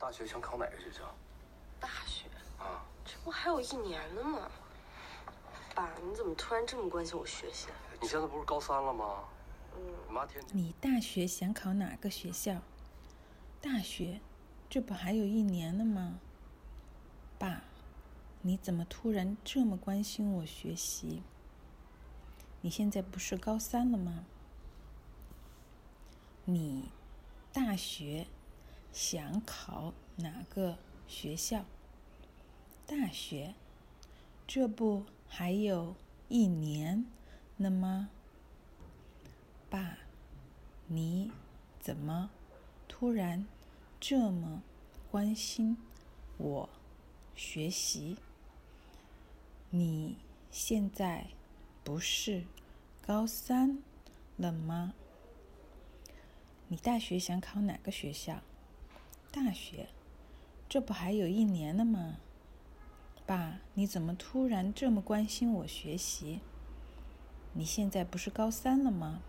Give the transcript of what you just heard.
大学想考哪个学校？大学啊，这不还有一年呢吗？爸，你怎么突然这么关心我学习？你现在不是高三了吗？嗯，你妈天天你大学想考哪个学校？大学，这不还有一年呢吗？爸，你怎么突然这么关心我学习？你现在不是高三了吗？你大学想考哪个学校？大学，这不还有一年呢吗？爸，你怎么突然这么关心我学习？你现在不是高三了吗？你大学想考哪个学校？大学，这不还有一年呢吗？爸，你怎么突然这么关心我学习？你现在不是高三了吗？